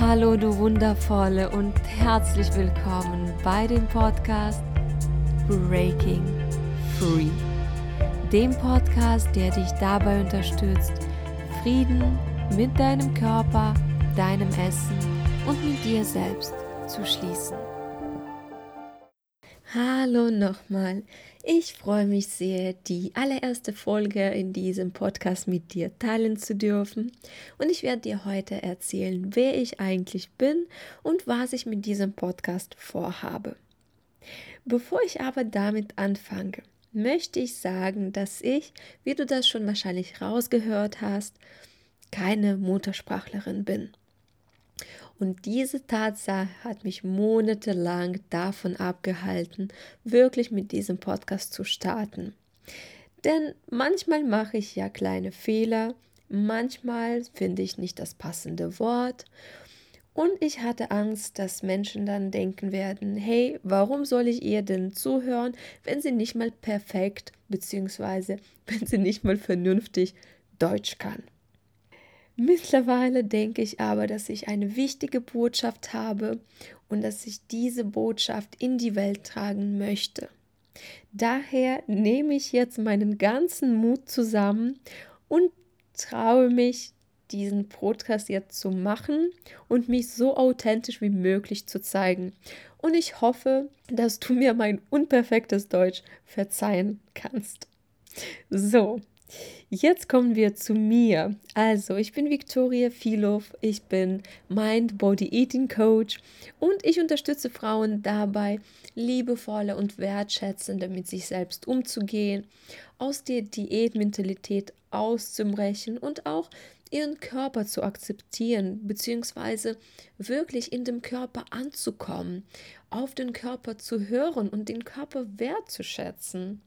Hallo du wundervolle und herzlich willkommen bei dem Podcast Breaking Free. Dem Podcast, der dich dabei unterstützt, Frieden mit deinem Körper, deinem Essen und mit dir selbst zu schließen. Hallo nochmal. Ich freue mich sehr, die allererste Folge in diesem Podcast mit dir teilen zu dürfen. Und ich werde dir heute erzählen, wer ich eigentlich bin und was ich mit diesem Podcast vorhabe. Bevor ich aber damit anfange, möchte ich sagen, dass ich, wie du das schon wahrscheinlich rausgehört hast, keine Muttersprachlerin bin. Und diese Tatsache hat mich monatelang davon abgehalten, wirklich mit diesem Podcast zu starten. Denn manchmal mache ich ja kleine Fehler, manchmal finde ich nicht das passende Wort und ich hatte Angst, dass Menschen dann denken werden, hey, warum soll ich ihr denn zuhören, wenn sie nicht mal perfekt bzw. wenn sie nicht mal vernünftig Deutsch kann. Mittlerweile denke ich aber, dass ich eine wichtige Botschaft habe und dass ich diese Botschaft in die Welt tragen möchte. Daher nehme ich jetzt meinen ganzen Mut zusammen und traue mich, diesen Podcast jetzt zu machen und mich so authentisch wie möglich zu zeigen. Und ich hoffe, dass du mir mein unperfektes Deutsch verzeihen kannst. So, Jetzt kommen wir zu mir. Also, ich bin Victoria Filov, ich bin Mind Body Eating Coach und ich unterstütze Frauen dabei, liebevoller und wertschätzender mit sich selbst umzugehen, aus der Diätmentalität auszubrechen und auch ihren Körper zu akzeptieren, beziehungsweise wirklich in dem Körper anzukommen, auf den Körper zu hören und den Körper wertzuschätzen.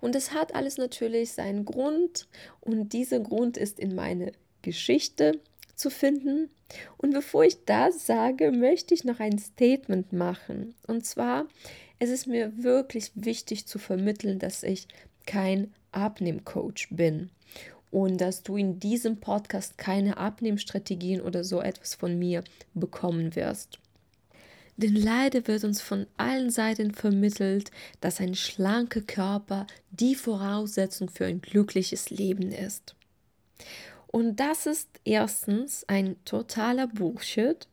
Und es hat alles natürlich seinen Grund und dieser Grund ist in meine Geschichte zu finden. Und bevor ich das sage, möchte ich noch ein Statement machen. Und zwar, es ist mir wirklich wichtig zu vermitteln, dass ich kein Abnehmcoach bin und dass du in diesem Podcast keine Abnehmstrategien oder so etwas von mir bekommen wirst. Denn leider wird uns von allen Seiten vermittelt, dass ein schlanker Körper die Voraussetzung für ein glückliches Leben ist. Und das ist erstens ein totaler Bullshit.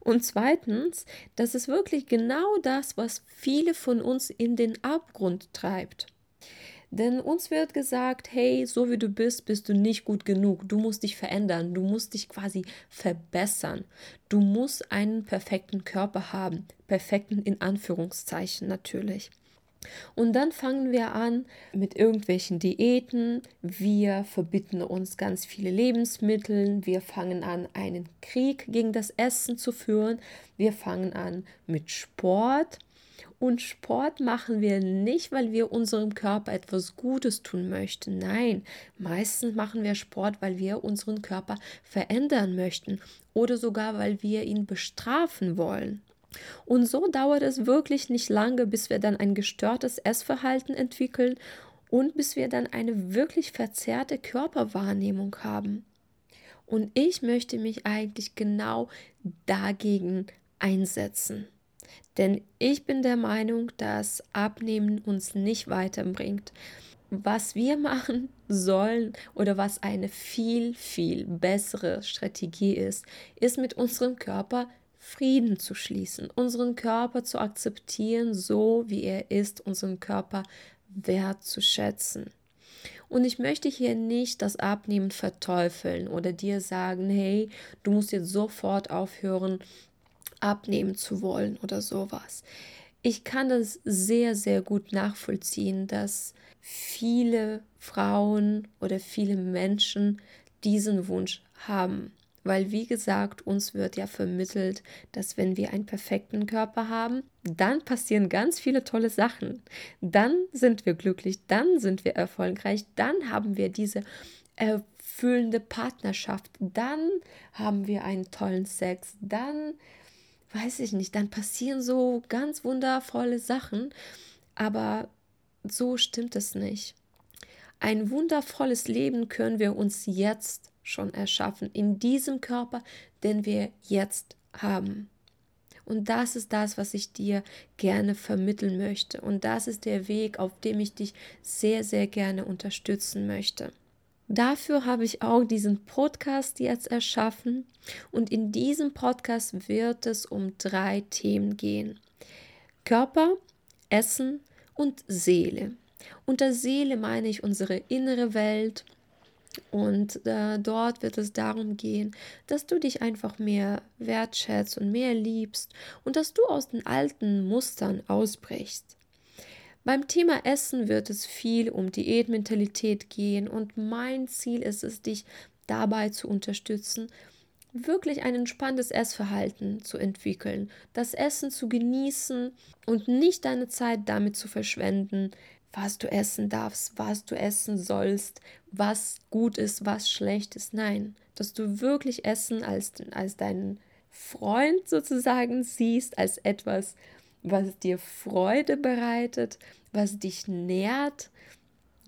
Und zweitens, das ist wirklich genau das, was viele von uns in den Abgrund treibt. Denn uns wird gesagt, hey, so wie du bist, bist du nicht gut genug. Du musst dich verändern. Du musst dich quasi verbessern. Du musst einen perfekten Körper haben. Perfekten in Anführungszeichen natürlich. Und dann fangen wir an mit irgendwelchen Diäten. Wir verbieten uns ganz viele Lebensmittel. Wir fangen an, einen Krieg gegen das Essen zu führen. Wir fangen an mit Sport. Und Sport machen wir nicht, weil wir unserem Körper etwas Gutes tun möchten. Nein, meistens machen wir Sport, weil wir unseren Körper verändern möchten oder sogar, weil wir ihn bestrafen wollen. Und so dauert es wirklich nicht lange, bis wir dann ein gestörtes Essverhalten entwickeln und bis wir dann eine wirklich verzerrte Körperwahrnehmung haben. Und ich möchte mich eigentlich genau dagegen einsetzen. Denn ich bin der Meinung, dass Abnehmen uns nicht weiterbringt. Was wir machen sollen oder was eine viel, viel bessere Strategie ist, ist mit unserem Körper Frieden zu schließen, unseren Körper zu akzeptieren, so wie er ist, unseren Körper wertzuschätzen. Und ich möchte hier nicht das Abnehmen verteufeln oder dir sagen, hey, du musst jetzt sofort aufhören, abnehmen zu wollen oder sowas. Ich kann das sehr, sehr gut nachvollziehen, dass viele Frauen oder viele Menschen diesen Wunsch haben. Weil, wie gesagt, uns wird ja vermittelt, dass wenn wir einen perfekten Körper haben, dann passieren ganz viele tolle Sachen. Dann sind wir glücklich, dann sind wir erfolgreich, dann haben wir diese erfüllende Partnerschaft, dann haben wir einen tollen Sex, dann weiß ich nicht, dann passieren so ganz wundervolle Sachen, aber so stimmt es nicht. ein wundervolles Leben können wir uns jetzt schon erschaffen, in diesem Körper, den wir jetzt haben. Und das ist das, was ich dir gerne vermitteln möchte. Und das ist der Weg, auf dem ich dich sehr, sehr gerne unterstützen möchte. Dafür habe ich auch diesen Podcast jetzt erschaffen. Und in diesem Podcast wird es um drei Themen gehen. Körper, Essen und Seele. Unter Seele meine ich unsere innere Welt, und äh, dort wird es darum gehen, dass du dich einfach mehr wertschätzt und mehr liebst und dass du aus den alten Mustern ausbrichst. Beim Thema Essen wird es viel um Diätmentalität gehen und mein Ziel ist es, dich dabei zu unterstützen, wirklich ein entspanntes Essverhalten zu entwickeln, das Essen zu genießen und nicht deine Zeit damit zu verschwenden, was du essen darfst, was du essen sollst, was gut ist, was schlecht ist. Nein, dass du wirklich Essen als, als deinen Freund sozusagen siehst, als etwas, was dir Freude bereitet, was dich nährt.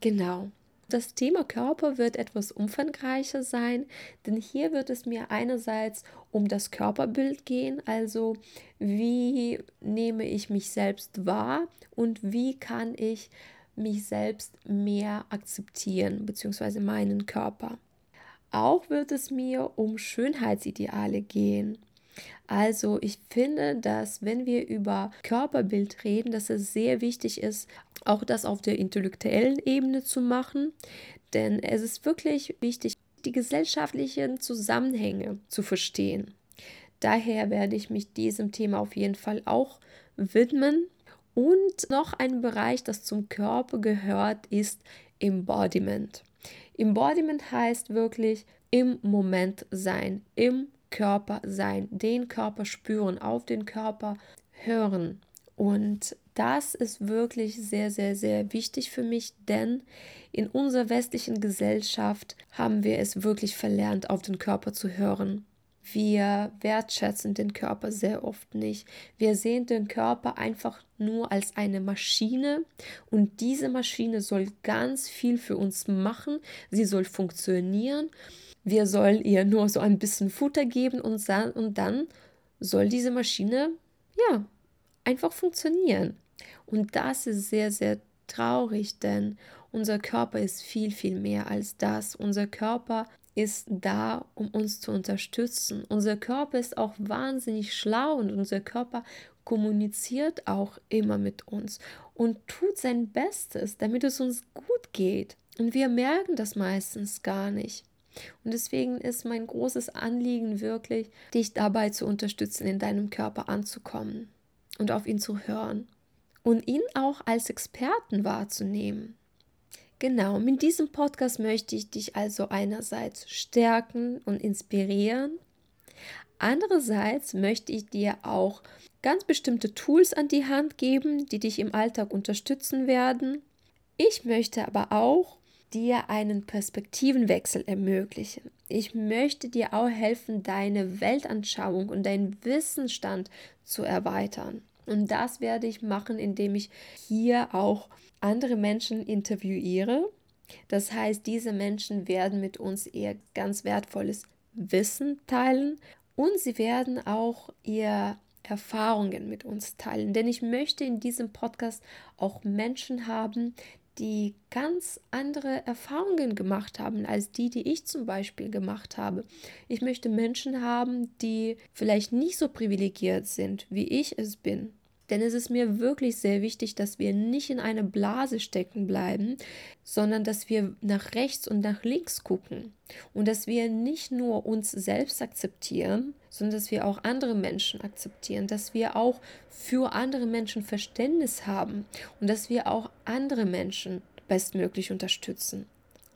Genau. Das Thema Körper wird etwas umfangreicher sein, denn hier wird es mir einerseits um das Körperbild gehen, also wie nehme ich mich selbst wahr und wie kann ich mich selbst mehr akzeptieren, beziehungsweise meinen Körper. Auch wird es mir um Schönheitsideale gehen. Also ich finde, dass wenn wir über Körperbild reden, dass es sehr wichtig ist, auch das auf der intellektuellen Ebene zu machen, denn es ist wirklich wichtig, die gesellschaftlichen Zusammenhänge zu verstehen. Daher werde ich mich diesem Thema auf jeden Fall auch widmen. Und noch ein Bereich, das zum Körper gehört, ist Embodiment. Embodiment heißt wirklich im Moment sein, im Körper sein, den Körper spüren, auf den Körper hören. Und das ist wirklich sehr, sehr, sehr wichtig für mich, denn in unserer westlichen Gesellschaft haben wir es wirklich verlernt, auf den Körper zu hören. Wir wertschätzen den Körper sehr oft nicht. Wir sehen den Körper einfach nur als eine Maschine und diese Maschine soll ganz viel für uns machen. Sie soll funktionieren. Wir sollen ihr nur so ein bisschen Futter geben und, und dann soll diese Maschine ja einfach funktionieren. Und das ist sehr, sehr traurig, denn unser Körper ist viel, viel mehr als das. Unser Körper ist da, um uns zu unterstützen. Unser Körper ist auch wahnsinnig schlau und unser Körper kommuniziert auch immer mit uns und tut sein Bestes, damit es uns gut geht. Und wir merken das meistens gar nicht. Und deswegen ist mein großes Anliegen wirklich, dich dabei zu unterstützen, in deinem Körper anzukommen und auf ihn zu hören und ihn auch als Experten wahrzunehmen. Genau, mit diesem Podcast möchte ich dich also einerseits stärken und inspirieren. Andererseits möchte ich dir auch ganz bestimmte Tools an die Hand geben, die dich im Alltag unterstützen werden. Ich möchte aber auch dir einen Perspektivenwechsel ermöglichen. Ich möchte dir auch helfen, deine Weltanschauung und deinen Wissensstand zu erweitern. Und das werde ich machen, indem ich hier auch andere Menschen interviewiere. Das heißt, diese Menschen werden mit uns ihr ganz wertvolles Wissen teilen und sie werden auch ihr Erfahrungen mit uns teilen. Denn ich möchte in diesem Podcast auch Menschen haben, die ganz andere Erfahrungen gemacht haben als die, die ich zum Beispiel gemacht habe. Ich möchte Menschen haben, die vielleicht nicht so privilegiert sind, wie ich es bin. Denn es ist mir wirklich sehr wichtig, dass wir nicht in eine Blase stecken bleiben, sondern dass wir nach rechts und nach links gucken. Und dass wir nicht nur uns selbst akzeptieren, sondern dass wir auch andere Menschen akzeptieren, dass wir auch für andere Menschen Verständnis haben und dass wir auch andere Menschen bestmöglich unterstützen.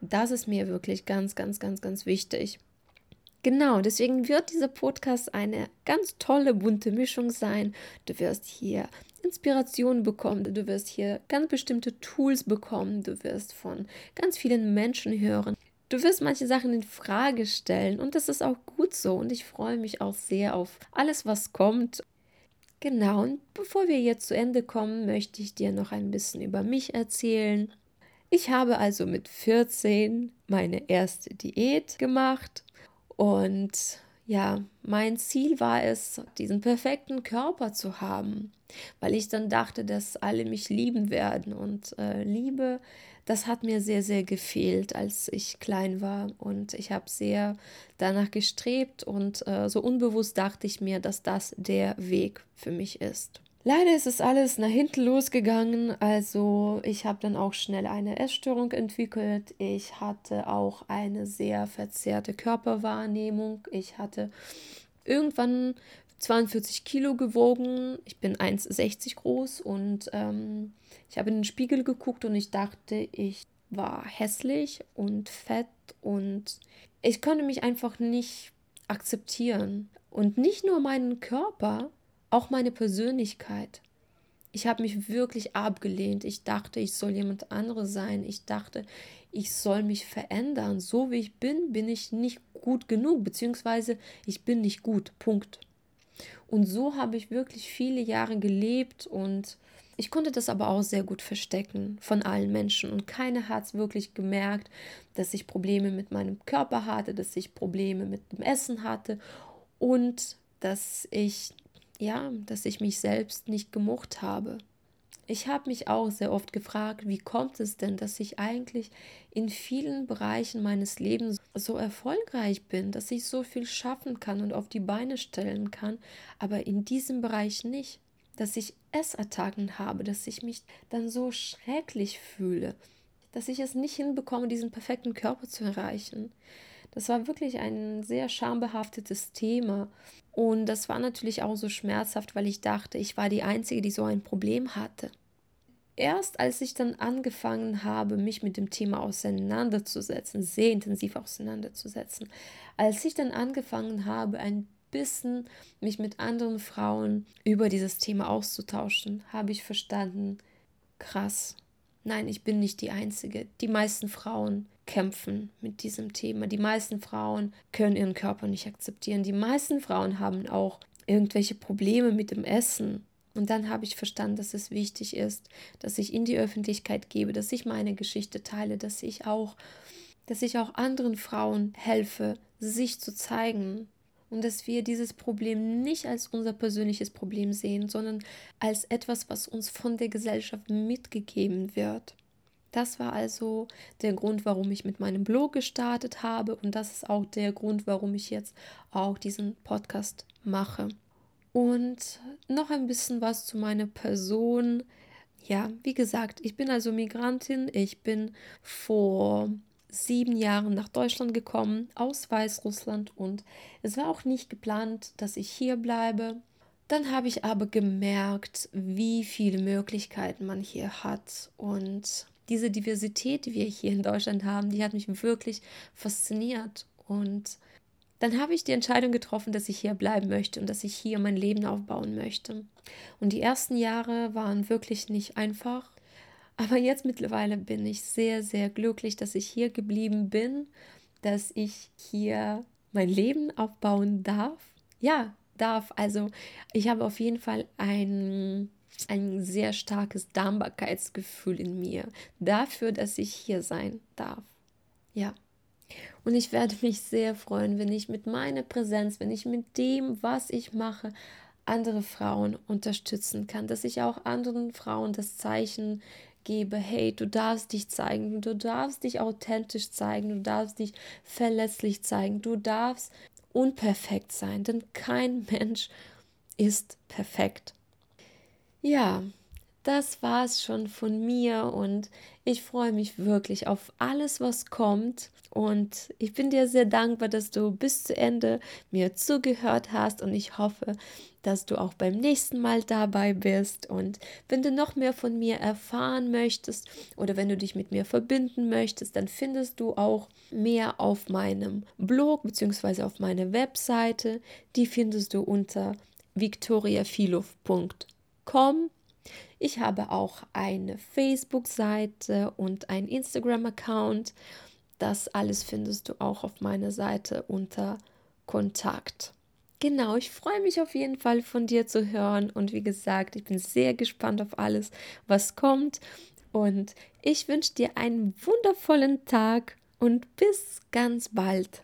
Das ist mir wirklich ganz, ganz, ganz, ganz wichtig. Genau, deswegen wird dieser Podcast eine ganz tolle bunte Mischung sein. Du wirst hier Inspiration bekommen, du wirst hier ganz bestimmte Tools bekommen, du wirst von ganz vielen Menschen hören. Du wirst manche Sachen in Frage stellen und das ist auch gut so und ich freue mich auch sehr auf alles, was kommt. Genau, und bevor wir jetzt zu Ende kommen, möchte ich dir noch ein bisschen über mich erzählen. Ich habe also mit 14 meine erste Diät gemacht und ja, mein Ziel war es, diesen perfekten Körper zu haben, weil ich dann dachte, dass alle mich lieben werden. Und äh, Liebe, das hat mir sehr, sehr gefehlt, als ich klein war. Und ich habe sehr danach gestrebt und äh, so unbewusst dachte ich mir, dass das der Weg für mich ist. Leider ist es alles nach hinten losgegangen. Also ich habe dann auch schnell eine Essstörung entwickelt. Ich hatte auch eine sehr verzerrte Körperwahrnehmung. Ich hatte irgendwann 42 Kilo gewogen. Ich bin 1,60 groß und ähm, ich habe in den Spiegel geguckt und ich dachte, ich war hässlich und fett und ich konnte mich einfach nicht akzeptieren. Und nicht nur meinen Körper, auch meine Persönlichkeit. Ich habe mich wirklich abgelehnt. Ich dachte, ich soll jemand anderes sein. Ich dachte, ich soll mich verändern. So wie ich bin, bin ich nicht gut genug, beziehungsweise ich bin nicht gut. Punkt. Und so habe ich wirklich viele Jahre gelebt und ich konnte das aber auch sehr gut verstecken von allen Menschen und keiner hat es wirklich gemerkt, dass ich Probleme mit meinem Körper hatte, dass ich Probleme mit dem Essen hatte und dass ich ja, dass ich mich selbst nicht gemocht habe. Ich habe mich auch sehr oft gefragt, wie kommt es denn, dass ich eigentlich in vielen Bereichen meines Lebens so erfolgreich bin, dass ich so viel schaffen kann und auf die Beine stellen kann, aber in diesem Bereich nicht, dass ich Essattacken habe, dass ich mich dann so schrecklich fühle, dass ich es nicht hinbekomme, diesen perfekten Körper zu erreichen. Das war wirklich ein sehr schambehaftetes Thema. Und das war natürlich auch so schmerzhaft, weil ich dachte, ich war die Einzige, die so ein Problem hatte. Erst als ich dann angefangen habe, mich mit dem Thema auseinanderzusetzen, sehr intensiv auseinanderzusetzen, als ich dann angefangen habe, ein bisschen mich mit anderen Frauen über dieses Thema auszutauschen, habe ich verstanden, krass, nein, ich bin nicht die Einzige. Die meisten Frauen kämpfen mit diesem Thema. Die meisten Frauen können ihren Körper nicht akzeptieren. Die meisten Frauen haben auch irgendwelche Probleme mit dem Essen. Und dann habe ich verstanden, dass es wichtig ist, dass ich in die Öffentlichkeit gebe, dass ich meine Geschichte teile, dass ich auch, dass ich auch anderen Frauen helfe, sich zu zeigen. Und dass wir dieses Problem nicht als unser persönliches Problem sehen, sondern als etwas, was uns von der Gesellschaft mitgegeben wird. Das war also der Grund, warum ich mit meinem Blog gestartet habe und das ist auch der Grund, warum ich jetzt auch diesen Podcast mache. Und noch ein bisschen was zu meiner Person. Ja, wie gesagt, ich bin also Migrantin. Ich bin vor sieben Jahren nach Deutschland gekommen aus Weißrussland und es war auch nicht geplant, dass ich hier bleibe. Dann habe ich aber gemerkt, wie viele Möglichkeiten man hier hat und diese Diversität, die wir hier in Deutschland haben, die hat mich wirklich fasziniert. Und dann habe ich die Entscheidung getroffen, dass ich hier bleiben möchte und dass ich hier mein Leben aufbauen möchte. Und die ersten Jahre waren wirklich nicht einfach. Aber jetzt mittlerweile bin ich sehr, sehr glücklich, dass ich hier geblieben bin, dass ich hier mein Leben aufbauen darf. Ja, darf. Also ich habe auf jeden Fall ein ein sehr starkes Dankbarkeitsgefühl in mir dafür, dass ich hier sein darf. Ja. Und ich werde mich sehr freuen, wenn ich mit meiner Präsenz, wenn ich mit dem, was ich mache, andere Frauen unterstützen kann, dass ich auch anderen Frauen das Zeichen gebe, hey, du darfst dich zeigen, du darfst dich authentisch zeigen, du darfst dich verletzlich zeigen, du darfst unperfekt sein, denn kein Mensch ist perfekt. Ja, das war es schon von mir und ich freue mich wirklich auf alles, was kommt. Und ich bin dir sehr dankbar, dass du bis zu Ende mir zugehört hast und ich hoffe, dass du auch beim nächsten Mal dabei bist. Und wenn du noch mehr von mir erfahren möchtest oder wenn du dich mit mir verbinden möchtest, dann findest du auch mehr auf meinem Blog bzw. auf meiner Webseite. Die findest du unter victoriafilov.com www.mama-mama.com. Ich habe auch eine Facebook-Seite und einen Instagram-Account. Das alles findest du auch auf meiner Seite unter Kontakt. Genau, ich freue mich auf jeden Fall von dir zu hören und wie gesagt, ich bin sehr gespannt auf alles, was kommt. Und ich wünsche dir einen wundervollen Tag und bis ganz bald.